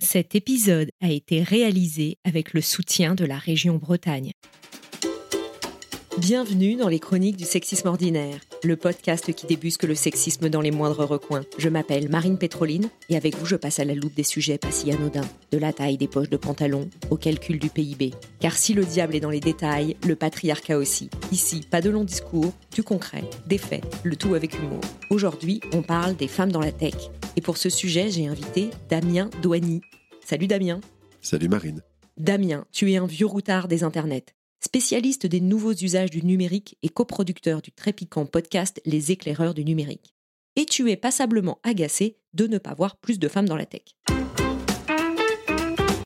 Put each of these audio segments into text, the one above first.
Cet épisode a été réalisé avec le soutien de la région Bretagne. Bienvenue dans les chroniques du sexisme ordinaire, le podcast qui débusque le sexisme dans les moindres recoins. Je m'appelle Marine Pétroline et avec vous je passe à la loupe des sujets pas si anodins, de la taille des poches de pantalon au calcul du PIB. Car si le diable est dans les détails, le patriarcat aussi. Ici, pas de longs discours, du concret, des faits, le tout avec humour. Aujourd'hui, on parle des femmes dans la tech. Et pour ce sujet, j'ai invité Damien Douani. Salut Damien. Salut Marine. Damien, tu es un vieux routard des internets spécialiste des nouveaux usages du numérique et coproducteur du très piquant podcast Les éclaireurs du numérique. Et tu es passablement agacé de ne pas voir plus de femmes dans la tech.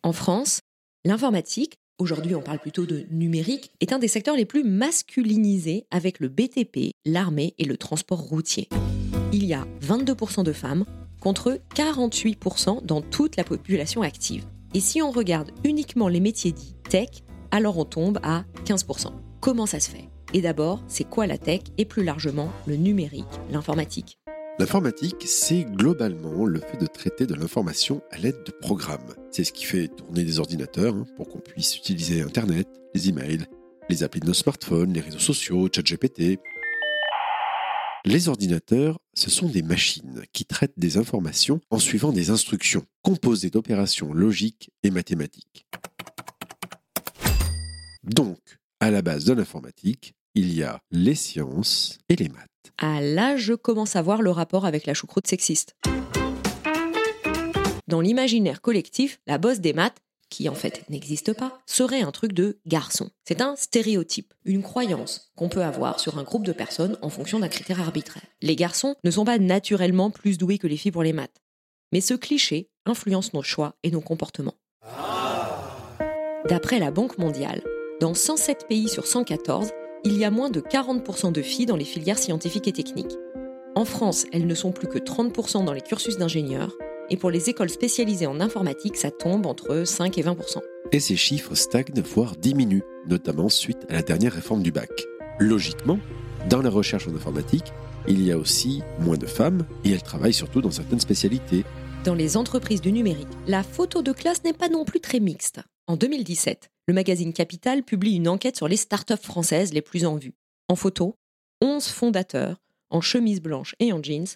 En France, l'informatique, aujourd'hui on parle plutôt de numérique, est un des secteurs les plus masculinisés avec le BTP, l'armée et le transport routier. Il y a 22% de femmes contre 48% dans toute la population active. Et si on regarde uniquement les métiers dits tech, alors on tombe à 15%. Comment ça se fait? Et d'abord, c'est quoi la tech et plus largement le numérique, l'informatique? L'informatique, c'est globalement le fait de traiter de l'information à l'aide de programmes. C'est ce qui fait tourner des ordinateurs hein, pour qu'on puisse utiliser Internet, les emails, les applis de nos smartphones, les réseaux sociaux, ChatGPT. Les ordinateurs, ce sont des machines qui traitent des informations en suivant des instructions composées d'opérations logiques et mathématiques. Donc, à la base de l'informatique, il y a les sciences et les maths. Ah là, je commence à voir le rapport avec la choucroute sexiste. Dans l'imaginaire collectif, la bosse des maths, qui en fait n'existe pas, serait un truc de garçon. C'est un stéréotype, une croyance qu'on peut avoir sur un groupe de personnes en fonction d'un critère arbitraire. Les garçons ne sont pas naturellement plus doués que les filles pour les maths. Mais ce cliché influence nos choix et nos comportements. D'après la Banque mondiale, dans 107 pays sur 114, il y a moins de 40% de filles dans les filières scientifiques et techniques. En France, elles ne sont plus que 30% dans les cursus d'ingénieurs, et pour les écoles spécialisées en informatique, ça tombe entre 5 et 20%. Et ces chiffres stagnent, voire diminuent, notamment suite à la dernière réforme du bac. Logiquement, dans la recherche en informatique, il y a aussi moins de femmes, et elles travaillent surtout dans certaines spécialités. Dans les entreprises du numérique, la photo de classe n'est pas non plus très mixte. En 2017, le magazine Capital publie une enquête sur les startups françaises les plus en vue. En photo, 11 fondateurs, en chemise blanche et en jeans,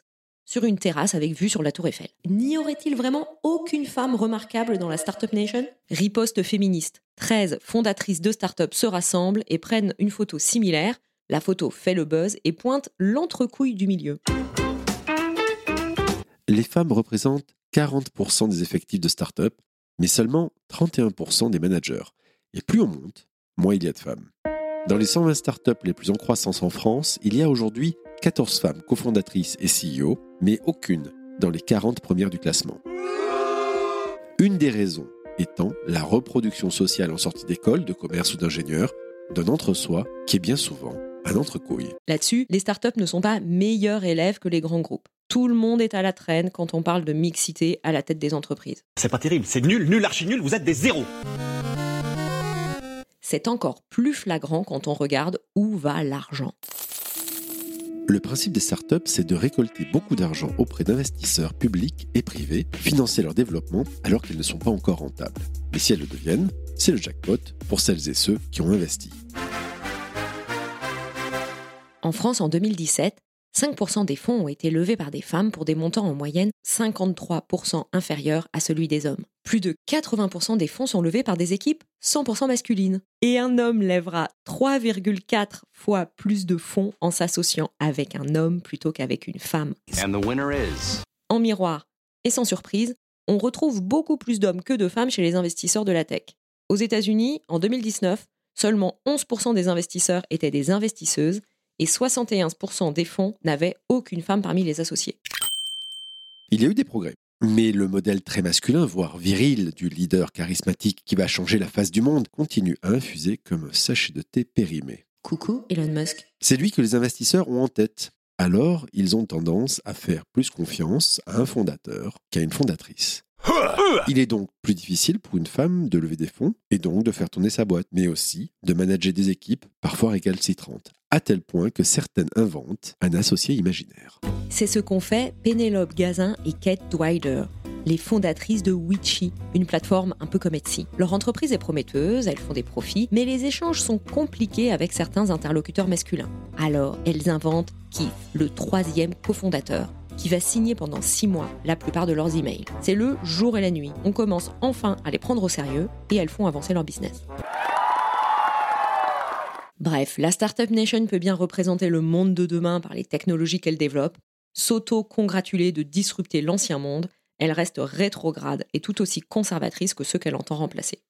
sur une terrasse avec vue sur la Tour Eiffel. N'y aurait-il vraiment aucune femme remarquable dans la Startup Nation? Riposte féministe. 13 fondatrices de startups se rassemblent et prennent une photo similaire. La photo fait le buzz et pointe l'entrecouille du milieu. Les femmes représentent 40% des effectifs de startups, mais seulement 31% des managers. Et plus on monte, moins il y a de femmes. Dans les 120 startups les plus en croissance en France, il y a aujourd'hui 14 femmes cofondatrices et CEO, mais aucune dans les 40 premières du classement. Une des raisons étant la reproduction sociale en sortie d'école, de commerce ou d'ingénieur, d'un entre-soi qui est bien souvent un entrecouille. Là-dessus, les startups ne sont pas meilleurs élèves que les grands groupes. Tout le monde est à la traîne quand on parle de mixité à la tête des entreprises. C'est pas terrible, c'est nul, nul, archi nul, vous êtes des zéros c'est encore plus flagrant quand on regarde où va l'argent. Le principe des startups, c'est de récolter beaucoup d'argent auprès d'investisseurs publics et privés, financer leur développement alors qu'ils ne sont pas encore rentables. Mais si elles le deviennent, c'est le jackpot pour celles et ceux qui ont investi. En France, en 2017, 5% des fonds ont été levés par des femmes pour des montants en moyenne 53% inférieurs à celui des hommes. Plus de 80% des fonds sont levés par des équipes 100% masculines. Et un homme lèvera 3,4 fois plus de fonds en s'associant avec un homme plutôt qu'avec une femme. En miroir, et sans surprise, on retrouve beaucoup plus d'hommes que de femmes chez les investisseurs de la tech. Aux États-Unis, en 2019, seulement 11% des investisseurs étaient des investisseuses et 71% des fonds n'avaient aucune femme parmi les associés. Il y a eu des progrès. Mais le modèle très masculin, voire viril, du leader charismatique qui va changer la face du monde continue à infuser comme un sachet de thé périmé. Coucou Elon Musk. C'est lui que les investisseurs ont en tête. Alors, ils ont tendance à faire plus confiance à un fondateur qu'à une fondatrice. Il est donc plus difficile pour une femme de lever des fonds et donc de faire tourner sa boîte, mais aussi de manager des équipes parfois récalcitrantes, à tel point que certaines inventent un associé imaginaire. C'est ce qu'ont fait Pénélope Gazin et Kate Dwider, les fondatrices de Witchy, une plateforme un peu comme Etsy. Leur entreprise est prometteuse, elles font des profits, mais les échanges sont compliqués avec certains interlocuteurs masculins. Alors, elles inventent Keith, le troisième cofondateur, qui va signer pendant six mois la plupart de leurs emails. C'est le jour et la nuit. On commence enfin à les prendre au sérieux et elles font avancer leur business. Bref, la Startup Nation peut bien représenter le monde de demain par les technologies qu'elle développe, s'auto-congratuler de disrupter l'ancien monde, elle reste rétrograde et tout aussi conservatrice que ceux qu'elle entend remplacer.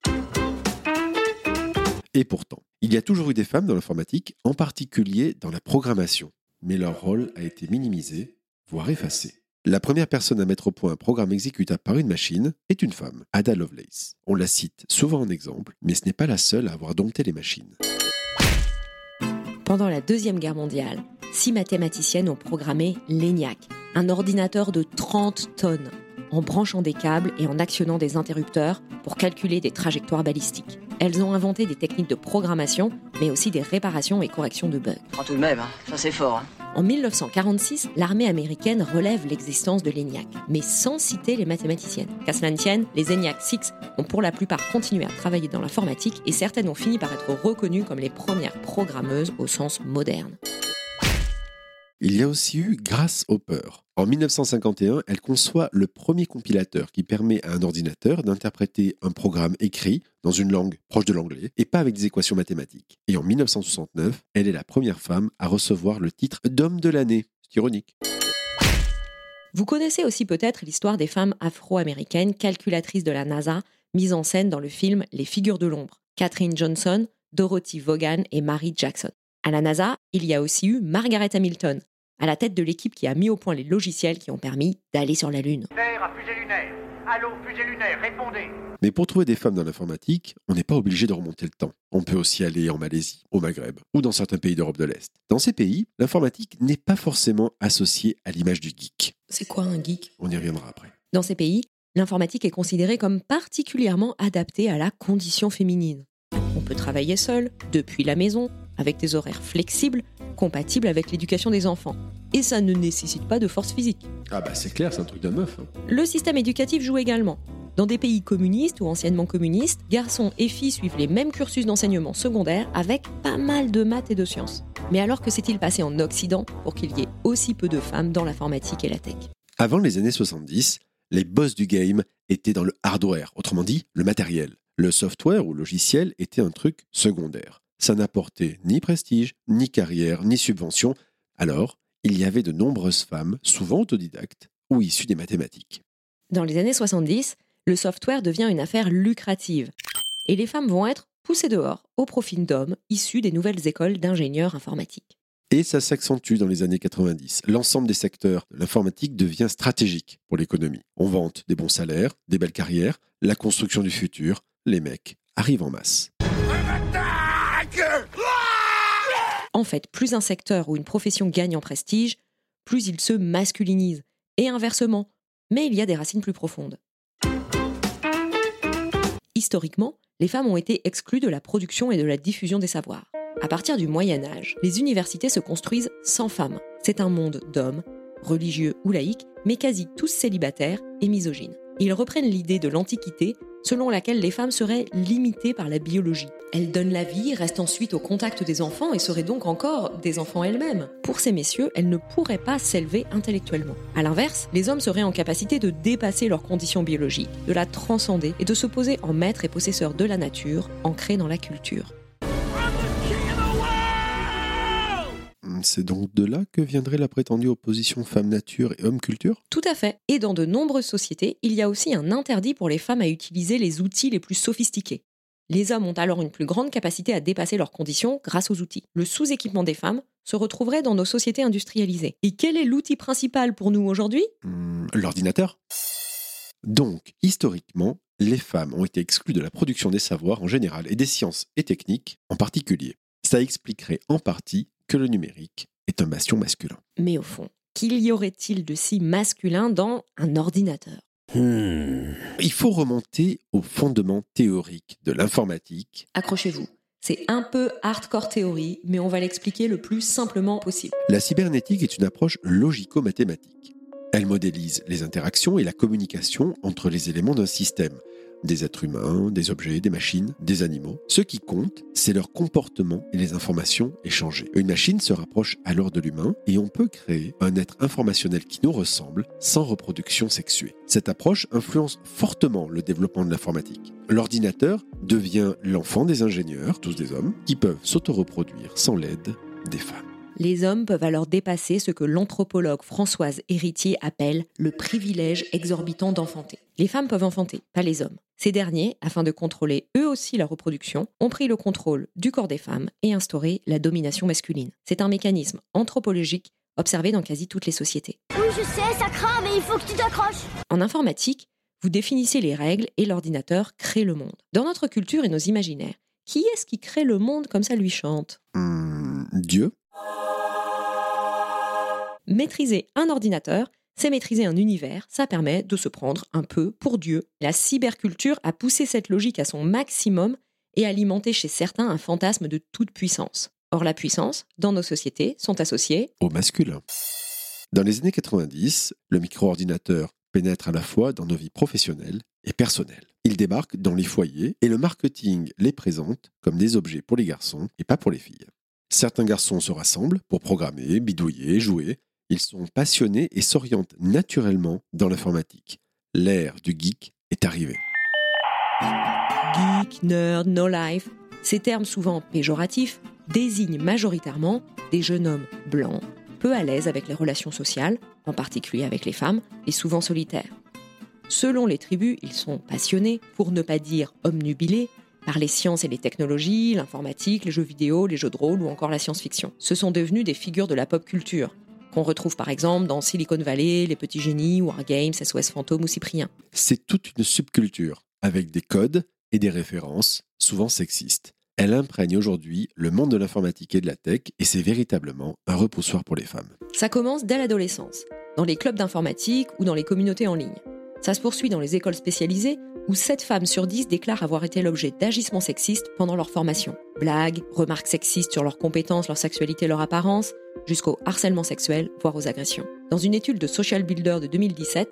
Et pourtant, il y a toujours eu des femmes dans l'informatique, en particulier dans la programmation. Mais leur rôle a été minimisé voire effacée. La première personne à mettre au point un programme exécutable par une machine est une femme, Ada Lovelace. On la cite souvent en exemple, mais ce n'est pas la seule à avoir dompté les machines. Pendant la Deuxième Guerre mondiale, six mathématiciennes ont programmé l'ENIAC, un ordinateur de 30 tonnes, en branchant des câbles et en actionnant des interrupteurs pour calculer des trajectoires balistiques. Elles ont inventé des techniques de programmation, mais aussi des réparations et corrections de bugs. tout de même, hein. ça c'est fort. Hein. En 1946, l'armée américaine relève l'existence de l'ENIAC, mais sans citer les mathématiciennes. Qu'à cela ne tienne, les ENIAC 6 ont pour la plupart continué à travailler dans l'informatique et certaines ont fini par être reconnues comme les premières programmeuses au sens moderne. Il y a aussi eu Grace Hopper. En 1951, elle conçoit le premier compilateur qui permet à un ordinateur d'interpréter un programme écrit dans une langue proche de l'anglais et pas avec des équations mathématiques. Et en 1969, elle est la première femme à recevoir le titre d'homme de l'année. C'est ironique. Vous connaissez aussi peut-être l'histoire des femmes afro-américaines calculatrices de la NASA mises en scène dans le film Les figures de l'ombre. Catherine Johnson, Dorothy Vaughan et Mary Jackson. À la NASA, il y a aussi eu Margaret Hamilton, à la tête de l'équipe qui a mis au point les logiciels qui ont permis d'aller sur la Lune. Allô, fusée lunaire, répondez Mais pour trouver des femmes dans l'informatique, on n'est pas obligé de remonter le temps. On peut aussi aller en Malaisie, au Maghreb, ou dans certains pays d'Europe de l'Est. Dans ces pays, l'informatique n'est pas forcément associée à l'image du geek. C'est quoi un geek? On y reviendra après. Dans ces pays, l'informatique est considérée comme particulièrement adaptée à la condition féminine. On peut travailler seul, depuis la maison, avec des horaires flexibles, compatibles avec l'éducation des enfants. Et ça ne nécessite pas de force physique. Ah bah c'est clair, c'est un truc de meuf. Hein. Le système éducatif joue également. Dans des pays communistes ou anciennement communistes, garçons et filles suivent les mêmes cursus d'enseignement secondaire avec pas mal de maths et de sciences. Mais alors que s'est-il passé en Occident pour qu'il y ait aussi peu de femmes dans l'informatique et la tech? Avant les années 70, les boss du game étaient dans le hardware, autrement dit le matériel. Le software ou logiciel était un truc secondaire ça n'apportait ni prestige, ni carrière, ni subvention. Alors, il y avait de nombreuses femmes, souvent autodidactes ou issues des mathématiques. Dans les années 70, le software devient une affaire lucrative. Et les femmes vont être poussées dehors au profit d'hommes issus des nouvelles écoles d'ingénieurs informatiques. Et ça s'accentue dans les années 90. L'ensemble des secteurs de l'informatique devient stratégique pour l'économie. On vante des bons salaires, des belles carrières, la construction du futur. Les mecs arrivent en masse. En fait, plus un secteur ou une profession gagne en prestige, plus il se masculinise. Et inversement. Mais il y a des racines plus profondes. Historiquement, les femmes ont été exclues de la production et de la diffusion des savoirs. À partir du Moyen Âge, les universités se construisent sans femmes. C'est un monde d'hommes, religieux ou laïcs, mais quasi tous célibataires et misogynes. Ils reprennent l'idée de l'Antiquité selon laquelle les femmes seraient limitées par la biologie. Elles donnent la vie, restent ensuite au contact des enfants et seraient donc encore des enfants elles-mêmes. Pour ces messieurs, elles ne pourraient pas s'élever intellectuellement. A l'inverse, les hommes seraient en capacité de dépasser leurs conditions biologiques, de la transcender et de se poser en maître et possesseur de la nature, ancrée dans la culture. C'est donc de là que viendrait la prétendue opposition femme-nature et homme-culture Tout à fait. Et dans de nombreuses sociétés, il y a aussi un interdit pour les femmes à utiliser les outils les plus sophistiqués. Les hommes ont alors une plus grande capacité à dépasser leurs conditions grâce aux outils. Le sous-équipement des femmes se retrouverait dans nos sociétés industrialisées. Et quel est l'outil principal pour nous aujourd'hui? Hmm, L'ordinateur Donc, historiquement, les femmes ont été exclues de la production des savoirs en général et des sciences et techniques en particulier. Ça expliquerait en partie que le numérique est un bastion masculin. Mais au fond, qu'il y aurait-il de si masculin dans un ordinateur? Il faut remonter aux fondements théoriques de l'informatique. Accrochez-vous. C'est un peu hardcore théorie, mais on va l'expliquer le plus simplement possible. La cybernétique est une approche logico-mathématique. Elle modélise les interactions et la communication entre les éléments d'un système, des êtres humains, des objets, des machines, des animaux. Ce qui compte, c'est leur comportement et les informations échangées. Une machine se rapproche alors de l'humain et on peut créer un être informationnel qui nous ressemble sans reproduction sexuée. Cette approche influence fortement le développement de l'informatique. L'ordinateur devient l'enfant des ingénieurs, tous des hommes, qui peuvent s'autoreproduire sans l'aide des femmes. Les hommes peuvent alors dépasser ce que l'anthropologue Françoise Héritier appelle le privilège exorbitant d'enfanter. Les femmes peuvent enfanter, pas les hommes. Ces derniers, afin de contrôler eux aussi la reproduction, ont pris le contrôle du corps des femmes et instauré la domination masculine. C'est un mécanisme anthropologique observé dans quasi toutes les sociétés. Oui, je sais, ça craint, mais il faut que tu t'accroches. En informatique, vous définissez les règles et l'ordinateur crée le monde. Dans notre culture et nos imaginaires, qui est-ce qui crée le monde comme ça lui chante? Hmm, Dieu Maîtriser un ordinateur, c'est maîtriser un univers, ça permet de se prendre un peu pour Dieu. La cyberculture a poussé cette logique à son maximum et alimenté chez certains un fantasme de toute puissance. Or la puissance, dans nos sociétés, sont associées au masculin. Dans les années 90, le micro-ordinateur pénètre à la fois dans nos vies professionnelles et personnelles. Il débarque dans les foyers et le marketing les présente comme des objets pour les garçons et pas pour les filles. Certains garçons se rassemblent pour programmer, bidouiller, jouer. Ils sont passionnés et s'orientent naturellement dans l'informatique. L'ère du geek est arrivée. geek, nerd, no life. Ces termes souvent péjoratifs désignent majoritairement des jeunes hommes blancs, peu à l'aise avec les relations sociales, en particulier avec les femmes, et souvent solitaires. Selon les tribus, ils sont passionnés, pour ne pas dire omnubilés, par les sciences et les technologies, l'informatique, les jeux vidéo, les jeux de rôle ou encore la science-fiction. Ce sont devenus des figures de la pop culture, qu'on retrouve par exemple dans Silicon Valley, Les Petits Génies, Wargames, SOS Fantôme ou Cyprien. C'est toute une subculture, avec des codes et des références, souvent sexistes. Elle imprègne aujourd'hui le monde de l'informatique et de la tech, et c'est véritablement un repoussoir pour les femmes. Ça commence dès l'adolescence, dans les clubs d'informatique ou dans les communautés en ligne. Ça se poursuit dans les écoles spécialisées, où 7 femmes sur 10 déclarent avoir été l'objet d'agissements sexistes pendant leur formation. Blagues, remarques sexistes sur leurs compétences, leur sexualité, leur apparence, jusqu'au harcèlement sexuel, voire aux agressions. Dans une étude de Social Builder de 2017,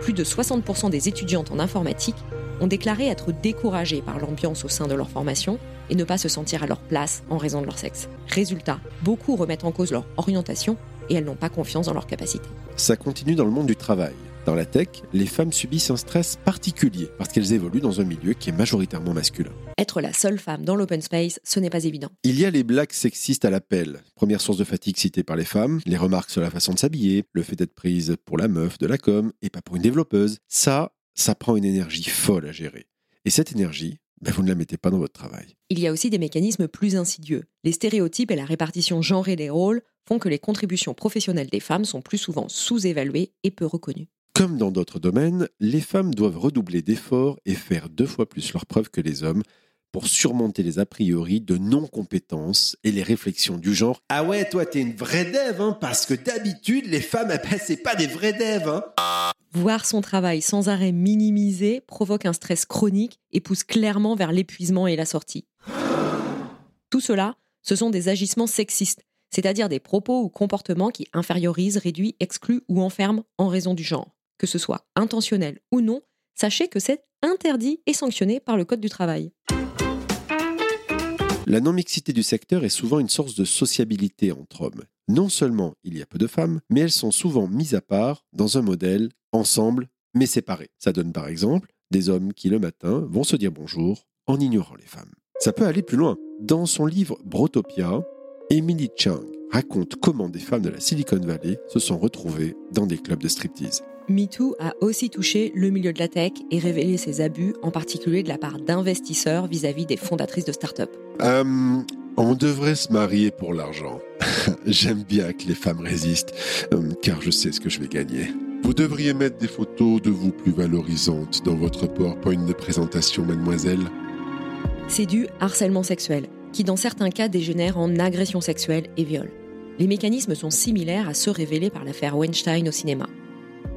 plus de 60% des étudiantes en informatique ont déclaré être découragées par l'ambiance au sein de leur formation et ne pas se sentir à leur place en raison de leur sexe. Résultat, beaucoup remettent en cause leur orientation et elles n'ont pas confiance dans leurs capacités. Ça continue dans le monde du travail. Dans la tech, les femmes subissent un stress particulier parce qu'elles évoluent dans un milieu qui est majoritairement masculin. Être la seule femme dans l'open space, ce n'est pas évident. Il y a les blagues sexistes à l'appel. Première source de fatigue citée par les femmes, les remarques sur la façon de s'habiller, le fait d'être prise pour la meuf de la com et pas pour une développeuse. Ça, ça prend une énergie folle à gérer. Et cette énergie, ben, vous ne la mettez pas dans votre travail. Il y a aussi des mécanismes plus insidieux. Les stéréotypes et la répartition genrée des rôles font que les contributions professionnelles des femmes sont plus souvent sous-évaluées et peu reconnues. Comme dans d'autres domaines, les femmes doivent redoubler d'efforts et faire deux fois plus leurs preuves que les hommes pour surmonter les a priori de non-compétence et les réflexions du genre Ah ouais, toi t'es une vraie dev, hein, parce que d'habitude les femmes, eh ben, c'est pas des vrais devs. Hein. Voir son travail sans arrêt minimisé provoque un stress chronique et pousse clairement vers l'épuisement et la sortie. Tout cela, ce sont des agissements sexistes, c'est-à-dire des propos ou comportements qui infériorisent, réduisent, excluent ou enferment en raison du genre. Que ce soit intentionnel ou non, sachez que c'est interdit et sanctionné par le Code du travail. La non-mixité du secteur est souvent une source de sociabilité entre hommes. Non seulement il y a peu de femmes, mais elles sont souvent mises à part dans un modèle ensemble mais séparés. Ça donne par exemple des hommes qui le matin vont se dire bonjour en ignorant les femmes. Ça peut aller plus loin. Dans son livre Brotopia, Emily Chang raconte comment des femmes de la Silicon Valley se sont retrouvées dans des clubs de striptease. MeToo a aussi touché le milieu de la tech et révélé ses abus, en particulier de la part d'investisseurs vis-à-vis des fondatrices de start-up. Euh, on devrait se marier pour l'argent. J'aime bien que les femmes résistent, euh, car je sais ce que je vais gagner. Vous devriez mettre des photos de vous plus valorisantes dans votre PowerPoint de présentation, mademoiselle. C'est du harcèlement sexuel, qui dans certains cas dégénère en agression sexuelle et viol. Les mécanismes sont similaires à ceux révélés par l'affaire Weinstein au cinéma.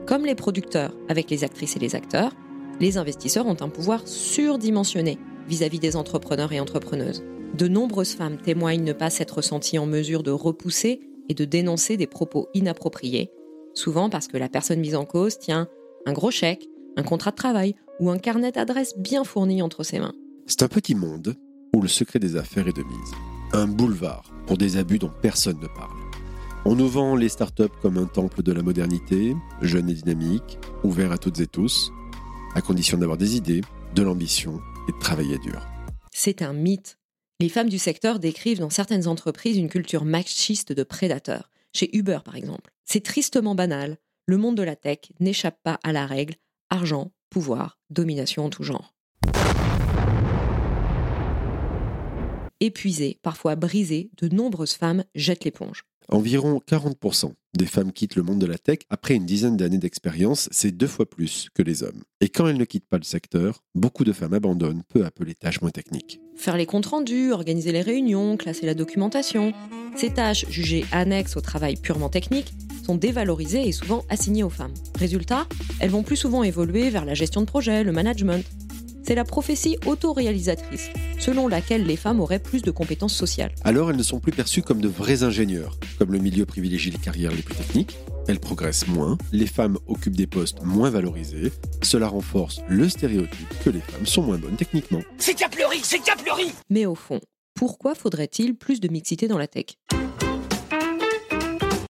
Comme les producteurs avec les actrices et les acteurs, les investisseurs ont un pouvoir surdimensionné vis-à-vis des entrepreneurs et entrepreneuses. De nombreuses femmes témoignent ne pas s'être senties en mesure de repousser et de dénoncer des propos inappropriés, souvent parce que la personne mise en cause tient un gros chèque, un contrat de travail ou un carnet d'adresses bien fourni entre ses mains. C'est un petit monde où le secret des affaires est de mise. Un boulevard pour des abus dont personne ne parle. On nous vend les startups comme un temple de la modernité, jeune et dynamique, ouvert à toutes et tous, à condition d'avoir des idées, de l'ambition et de travailler dur. C'est un mythe. Les femmes du secteur décrivent dans certaines entreprises une culture machiste de prédateurs, chez Uber par exemple. C'est tristement banal. Le monde de la tech n'échappe pas à la règle argent, pouvoir, domination en tout genre. Épuisées, parfois brisées, de nombreuses femmes jettent l'éponge. Environ 40% des femmes quittent le monde de la tech après une dizaine d'années d'expérience, c'est deux fois plus que les hommes. Et quand elles ne quittent pas le secteur, beaucoup de femmes abandonnent peu à peu les tâches moins techniques. Faire les comptes rendus, organiser les réunions, classer la documentation. Ces tâches, jugées annexes au travail purement technique, sont dévalorisées et souvent assignées aux femmes. Résultat, elles vont plus souvent évoluer vers la gestion de projet, le management, c'est la prophétie autoréalisatrice, selon laquelle les femmes auraient plus de compétences sociales. Alors elles ne sont plus perçues comme de vrais ingénieurs, comme le milieu privilégie les carrières les plus techniques, elles progressent moins, les femmes occupent des postes moins valorisés, cela renforce le stéréotype que les femmes sont moins bonnes techniquement. C'est Capleuri, c'est Capleuri Mais au fond, pourquoi faudrait-il plus de mixité dans la tech?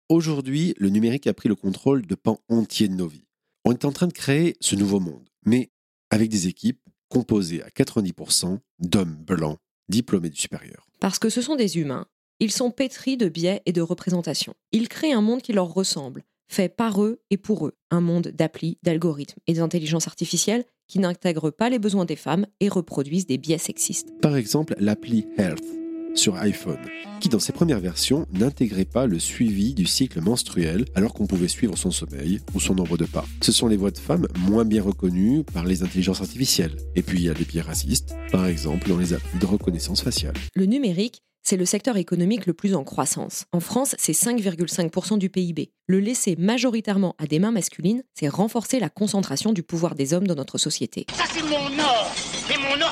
Aujourd'hui, le numérique a pris le contrôle de pans entiers de nos vies. On est en train de créer ce nouveau monde, mais avec des équipes composé à 90% d'hommes blancs diplômés du supérieur. Parce que ce sont des humains. Ils sont pétris de biais et de représentations. Ils créent un monde qui leur ressemble, fait par eux et pour eux. Un monde d'applis, d'algorithmes et d'intelligence artificielle qui n'intègrent pas les besoins des femmes et reproduisent des biais sexistes. Par exemple, l'appli Health sur iPhone, qui dans ses premières versions n'intégrait pas le suivi du cycle menstruel alors qu'on pouvait suivre son sommeil ou son nombre de pas. Ce sont les voix de femmes moins bien reconnues par les intelligences artificielles. Et puis il y a des biais racistes, par exemple dans les applis de reconnaissance faciale. Le numérique c'est le secteur économique le plus en croissance. En France, c'est 5,5% du PIB. Le laisser majoritairement à des mains masculines, c'est renforcer la concentration du pouvoir des hommes dans notre société. Ça c'est mon or Et mon or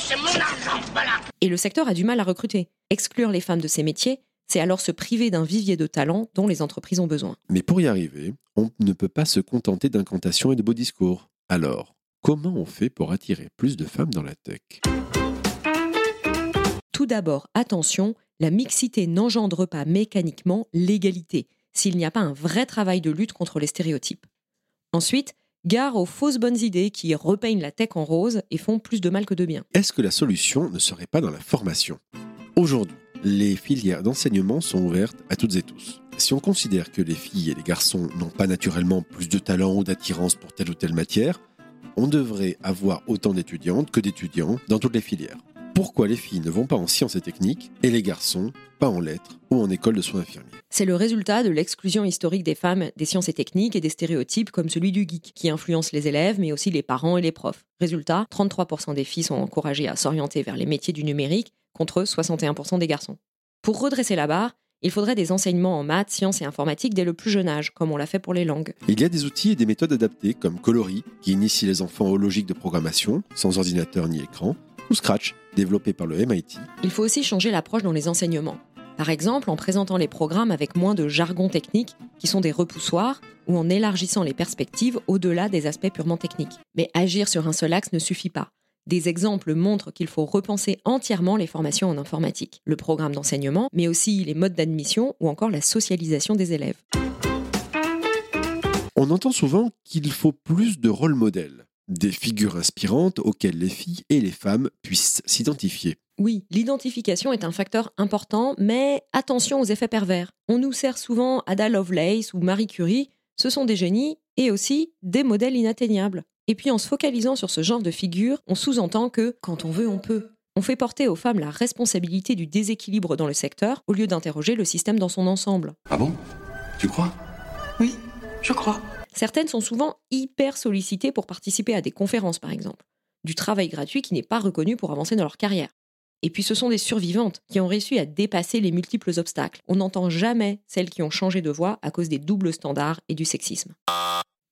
c'est mon argent, voilà Et le secteur a du mal à recruter. Exclure les femmes de ces métiers, c'est alors se priver d'un vivier de talents dont les entreprises ont besoin. Mais pour y arriver, on ne peut pas se contenter d'incantations et de beaux discours. Alors, comment on fait pour attirer plus de femmes dans la tech? Tout d'abord, attention, la mixité n'engendre pas mécaniquement l'égalité, s'il n'y a pas un vrai travail de lutte contre les stéréotypes. Ensuite, gare aux fausses bonnes idées qui repeignent la tech en rose et font plus de mal que de bien. Est-ce que la solution ne serait pas dans la formation? Aujourd'hui, les filières d'enseignement sont ouvertes à toutes et tous. Si on considère que les filles et les garçons n'ont pas naturellement plus de talent ou d'attirance pour telle ou telle matière, on devrait avoir autant d'étudiantes que d'étudiants dans toutes les filières. Pourquoi les filles ne vont pas en sciences et techniques et les garçons pas en lettres ou en école de soins infirmiers C'est le résultat de l'exclusion historique des femmes des sciences et techniques et des stéréotypes comme celui du geek, qui influence les élèves mais aussi les parents et les profs. Résultat, 33% des filles sont encouragées à s'orienter vers les métiers du numérique contre 61% des garçons. Pour redresser la barre, il faudrait des enseignements en maths, sciences et informatique dès le plus jeune âge, comme on l'a fait pour les langues. Il y a des outils et des méthodes adaptées comme Coloris, qui initie les enfants aux logiques de programmation, sans ordinateur ni écran, ou Scratch, développé par le MIT. Il faut aussi changer l'approche dans les enseignements. Par exemple, en présentant les programmes avec moins de jargon technique, qui sont des repoussoirs, ou en élargissant les perspectives au-delà des aspects purement techniques. Mais agir sur un seul axe ne suffit pas. Des exemples montrent qu'il faut repenser entièrement les formations en informatique, le programme d'enseignement, mais aussi les modes d'admission ou encore la socialisation des élèves. On entend souvent qu'il faut plus de rôles modèles, des figures inspirantes auxquelles les filles et les femmes puissent s'identifier. Oui, l'identification est un facteur important, mais attention aux effets pervers. On nous sert souvent Ada Lovelace ou Marie Curie, ce sont des génies, et aussi des modèles inatteignables. Et puis en se focalisant sur ce genre de figure, on sous-entend que quand on veut, on peut. On fait porter aux femmes la responsabilité du déséquilibre dans le secteur au lieu d'interroger le système dans son ensemble. Ah bon? Tu crois? Oui, je crois. Certaines sont souvent hyper sollicitées pour participer à des conférences, par exemple. Du travail gratuit qui n'est pas reconnu pour avancer dans leur carrière. Et puis ce sont des survivantes qui ont réussi à dépasser les multiples obstacles. On n'entend jamais celles qui ont changé de voie à cause des doubles standards et du sexisme.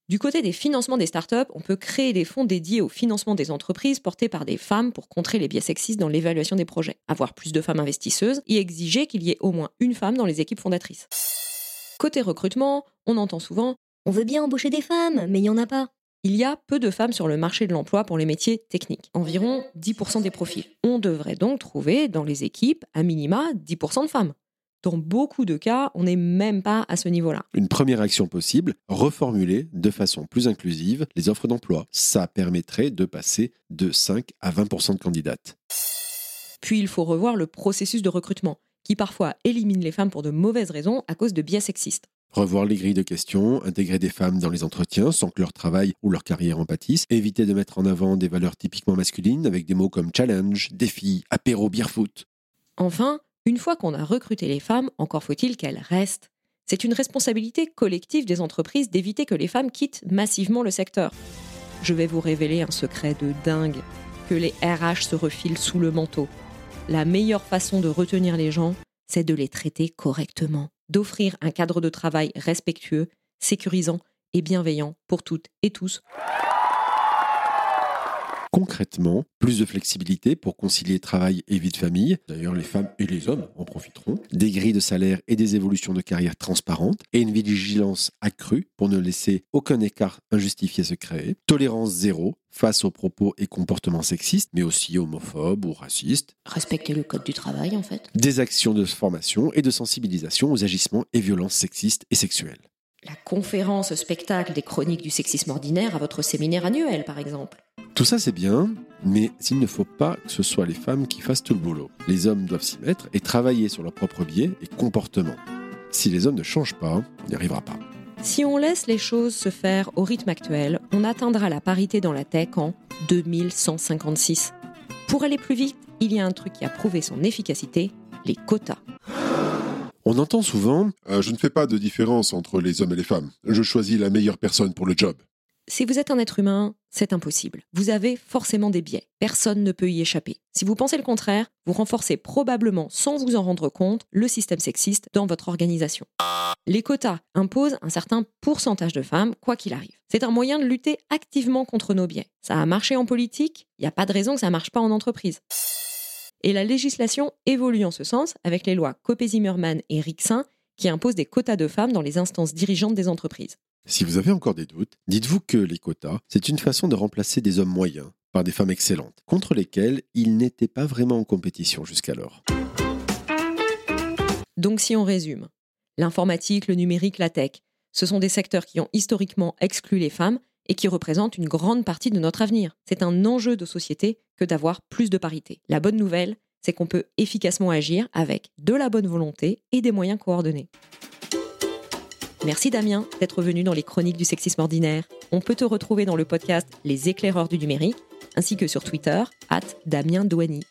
Du côté des financements des startups, on peut créer des fonds dédiés au financement des entreprises portés par des femmes pour contrer les biais sexistes dans l'évaluation des projets, avoir plus de femmes investisseuses et exiger qu'il y ait au moins une femme dans les équipes fondatrices. Côté recrutement, on entend souvent On veut bien embaucher des femmes, mais il n'y en a pas. il y a peu de femmes sur le marché de l'emploi pour les métiers techniques, environ 10% des profils. On devrait donc trouver dans les équipes à minima 10% de femmes. Dans beaucoup de cas, on n'est même pas à ce niveau-là. Une première action possible, reformuler de façon plus inclusive les offres d'emploi. Ça permettrait de passer de 5 à 20% de candidates. Puis il faut revoir le processus de recrutement, qui parfois élimine les femmes pour de mauvaises raisons à cause de biais sexistes. Revoir les grilles de questions, intégrer des femmes dans les entretiens sans que leur travail ou leur carrière en pâtissent, éviter de mettre en avant des valeurs typiquement masculines avec des mots comme challenge, défi, apéro, bière foot. Enfin, une fois qu'on a recruté les femmes, encore faut-il qu'elles restent. C'est une responsabilité collective des entreprises d'éviter que les femmes quittent massivement le secteur. Je vais vous révéler un secret de dingue, que les RH se refilent sous le manteau. La meilleure façon de retenir les gens, c'est de les traiter correctement, d'offrir un cadre de travail respectueux, sécurisant et bienveillant pour toutes et tous. Concrètement, plus de flexibilité pour concilier travail et vie de famille. D'ailleurs, les femmes et les hommes en profiteront. Des grilles de salaire et des évolutions de carrière transparentes. Et une vigilance accrue pour ne laisser aucun écart injustifié se créer. Tolérance zéro face aux propos et comportements sexistes, mais aussi homophobes ou racistes. Respecter le code du travail, en fait. Des actions de formation et de sensibilisation aux agissements et violences sexistes et sexuelles. La conférence spectacle des chroniques du sexisme ordinaire à votre séminaire annuel, par exemple. Tout ça, c'est bien, mais il ne faut pas que ce soit les femmes qui fassent tout le boulot. Les hommes doivent s'y mettre et travailler sur leurs propres biais et comportements. Si les hommes ne changent pas, on n'y arrivera pas. Si on laisse les choses se faire au rythme actuel, on atteindra la parité dans la tech en 2156. Pour aller plus vite, il y a un truc qui a prouvé son efficacité, les quotas. On entend souvent Euh, je ne fais pas de différence entre les hommes et les femmes. Je choisis la meilleure personne pour le job. Si vous êtes un être humain, c'est impossible. Vous avez forcément des biais. Personne ne peut y échapper. Si vous pensez le contraire, vous renforcez probablement, sans vous en rendre compte, le système sexiste dans votre organisation. Les quotas imposent un certain pourcentage de femmes, quoi qu'il arrive. C'est un moyen de lutter activement contre nos biais. Ça a marché en politique, il n'y a pas de raison que ça ne marche pas en entreprise. Et la législation évolue en ce sens avec les lois Copé-Zimmermann et Rixin qui imposent des quotas de femmes dans les instances dirigeantes des entreprises. Si vous avez encore des doutes, dites-vous que les quotas, c'est une façon de remplacer des hommes moyens par des femmes excellentes, contre lesquelles ils n'étaient pas vraiment en compétition jusqu'alors. Donc si on résume, l'informatique, le numérique, la tech, ce sont des secteurs qui ont historiquement exclu les femmes et qui représentent une grande partie de notre avenir. C'est un enjeu de société que d'avoir plus de parité. La bonne nouvelle, c'est qu'on peut efficacement agir avec de la bonne volonté et des moyens coordonnés. Merci Damien d'être venu dans les chroniques du sexisme ordinaire. On peut te retrouver dans le podcast Les éclaireurs du numérique, ainsi que sur Twitter, at Damien Douani.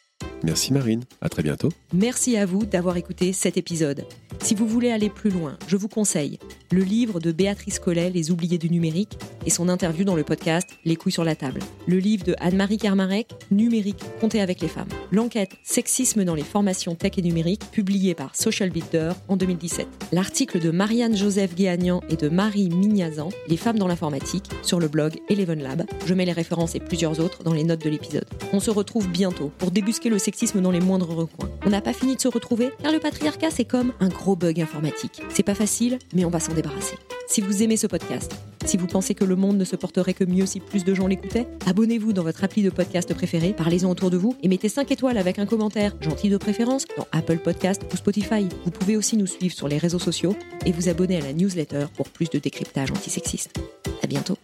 Merci Marine, à très bientôt. Merci à vous d'avoir écouté cet épisode. Si vous voulez aller plus loin, je vous conseille le livre de Béatrice Collet, Les oubliés du numérique, et son interview dans le podcast Les couilles sur la table. Le livre de Anne-Marie Kermarek, Numérique, compter avec les femmes. L'enquête Sexisme dans les formations tech et numérique, publiée par Social Builder en 2017. L'article de Marianne Joseph Guéagnan et de Marie Mignazan, Les femmes dans l'informatique, sur le blog Eleven Lab. Je mets les références et plusieurs autres dans les notes de l'épisode. On se retrouve bientôt pour débusquer le sexisme dans les moindres recoins. On n'a pas fini de se retrouver car le patriarcat c'est comme un gros bug informatique. C'est pas facile, mais on va s'en débarrasser. Si vous aimez ce podcast, si vous pensez que le monde ne se porterait que mieux si plus de gens l'écoutaient, abonnez-vous dans votre appli de podcast préféré, parlez-en autour de vous et mettez 5 étoiles avec un commentaire, gentil de préférence, dans Apple Podcast ou Spotify. Vous pouvez aussi nous suivre sur les réseaux sociaux et vous abonner à la newsletter pour plus de décryptage antisexiste. À bientôt.